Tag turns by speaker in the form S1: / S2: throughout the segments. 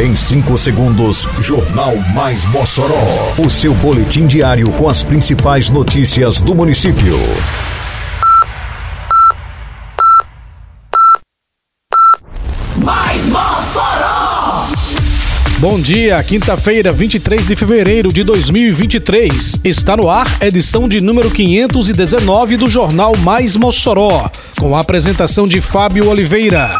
S1: Em 5 segundos, Jornal Mais Mossoró. O seu boletim diário com as principais notícias do município.
S2: Mais Mossoró!
S3: Bom dia, quinta-feira, 23 de fevereiro de 2023. Está no ar, edição de número 519 do Jornal Mais Mossoró, com a apresentação de Fábio Oliveira.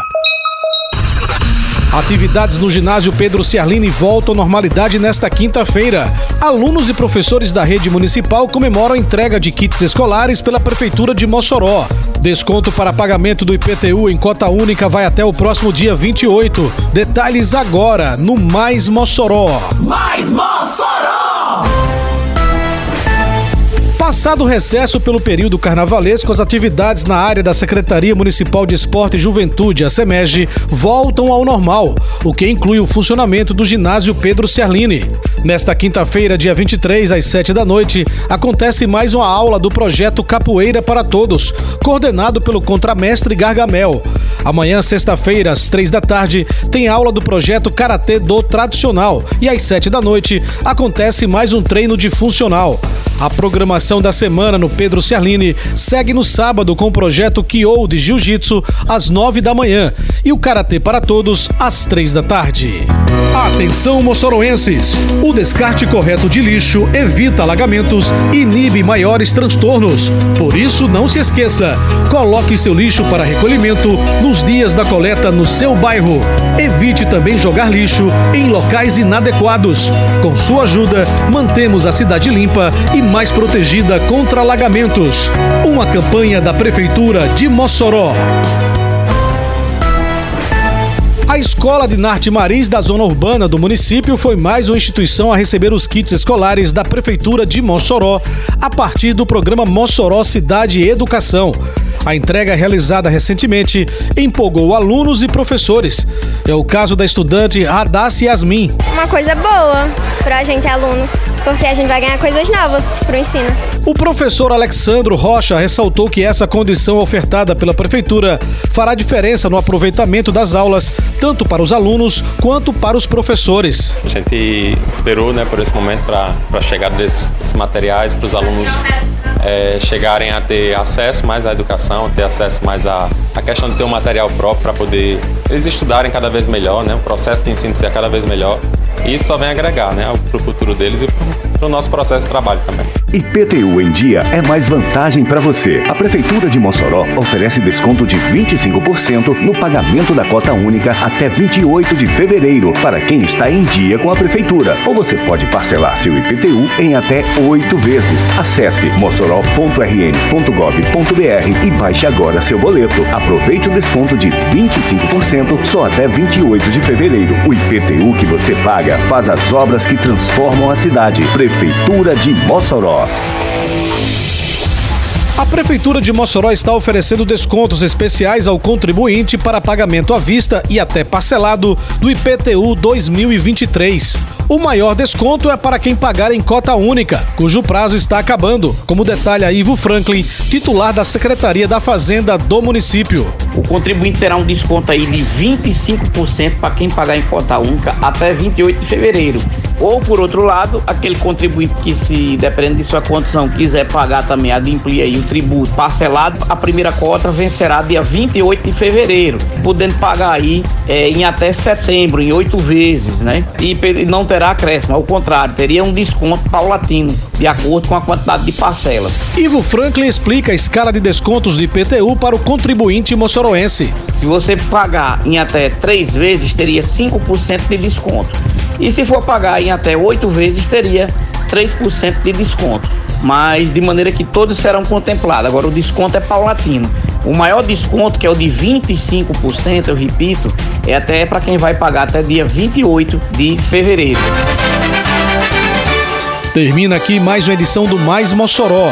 S3: Atividades no ginásio Pedro Ciarline voltam à normalidade nesta quinta-feira. Alunos e professores da rede municipal comemoram a entrega de kits escolares pela Prefeitura de Mossoró. Desconto para pagamento do IPTU em cota única vai até o próximo dia 28. Detalhes agora no Mais Mossoró.
S2: Mais Mossoró!
S3: Passado o recesso pelo período carnavalesco, as atividades na área da Secretaria Municipal de Esporte e Juventude, a SEMEG, voltam ao normal, o que inclui o funcionamento do ginásio Pedro Ciarline. Nesta quinta-feira, dia 23, às 7 da noite, acontece mais uma aula do projeto Capoeira para Todos, coordenado pelo contramestre Gargamel. Amanhã, sexta-feira, às 3 da tarde, tem aula do projeto Karatê do Tradicional e às 7 da noite acontece mais um treino de funcional. A programação da semana no Pedro Ciarline segue no sábado com o projeto Kyo de Jiu-Jitsu às 9 da manhã e o Karatê para Todos às 3 da tarde. Atenção, moçoroenses! O descarte correto de lixo evita alagamentos e inibe maiores transtornos. Por isso, não se esqueça: coloque seu lixo para recolhimento nos dias da coleta no seu bairro. Evite também jogar lixo em locais inadequados. Com sua ajuda, mantemos a cidade limpa e mais protegida contra alagamentos. Uma campanha da Prefeitura de Mossoró. A Escola de Narte Maris da zona urbana do município foi mais uma instituição a receber os kits escolares da Prefeitura de Mossoró a partir do programa Mossoró Cidade e Educação. A entrega realizada recentemente empolgou alunos e professores. É o caso da estudante Radassi Yasmin.
S4: Uma coisa boa pra gente alunos, porque a gente vai ganhar coisas novas pro ensino.
S3: O professor Alexandro Rocha ressaltou que essa condição ofertada pela prefeitura fará diferença no aproveitamento das aulas, tanto para os alunos quanto para os professores.
S5: A gente esperou né, por esse momento para a chegada desses, desses materiais para os alunos é, chegarem a ter acesso mais à educação, ter acesso mais à, à questão de ter um material próprio para poder eles estudarem cada vez melhor, né, o processo de ensino ser cada vez melhor. E isso só vem agregar né, para o futuro deles e para o nosso processo de trabalho também.
S1: IPTU em dia é mais vantagem para você. A Prefeitura de Mossoró oferece desconto de 25% no pagamento da cota única até 28 de fevereiro para quem está em dia com a Prefeitura. Ou você pode parcelar seu IPTU em até oito vezes. Acesse mossoró.rn.gov.br e baixe agora seu boleto. Aproveite o desconto de 25% só até 28 de fevereiro. O IPTU que você paga faz as obras que transformam a cidade. Prefeitura de Mossoró.
S3: A Prefeitura de Mossoró está oferecendo descontos especiais ao contribuinte para pagamento à vista e até parcelado do IPTU 2023. O maior desconto é para quem pagar em cota única, cujo prazo está acabando, como detalha Ivo Franklin, titular da Secretaria da Fazenda do município.
S6: O contribuinte terá um desconto aí de 25% para quem pagar em cota única até 28 de fevereiro. Ou, por outro lado, aquele contribuinte que, se dependendo de sua condição, quiser pagar também, adimplir aí o tributo parcelado, a primeira cota vencerá dia 28 de fevereiro, podendo pagar aí é, em até setembro, em oito vezes, né? E não terá acréscimo, ao contrário, teria um desconto paulatino, de acordo com a quantidade de parcelas.
S3: Ivo Franklin explica a escala de descontos do IPTU para o contribuinte moçoroense.
S6: Se você pagar em até três vezes, teria 5% de desconto. E se for pagar em até oito vezes, teria 3% de desconto. Mas de maneira que todos serão contemplados. Agora, o desconto é paulatino. O maior desconto, que é o de 25%, eu repito, é até para quem vai pagar até dia 28 de fevereiro.
S3: Termina aqui mais uma edição do Mais Mossoró,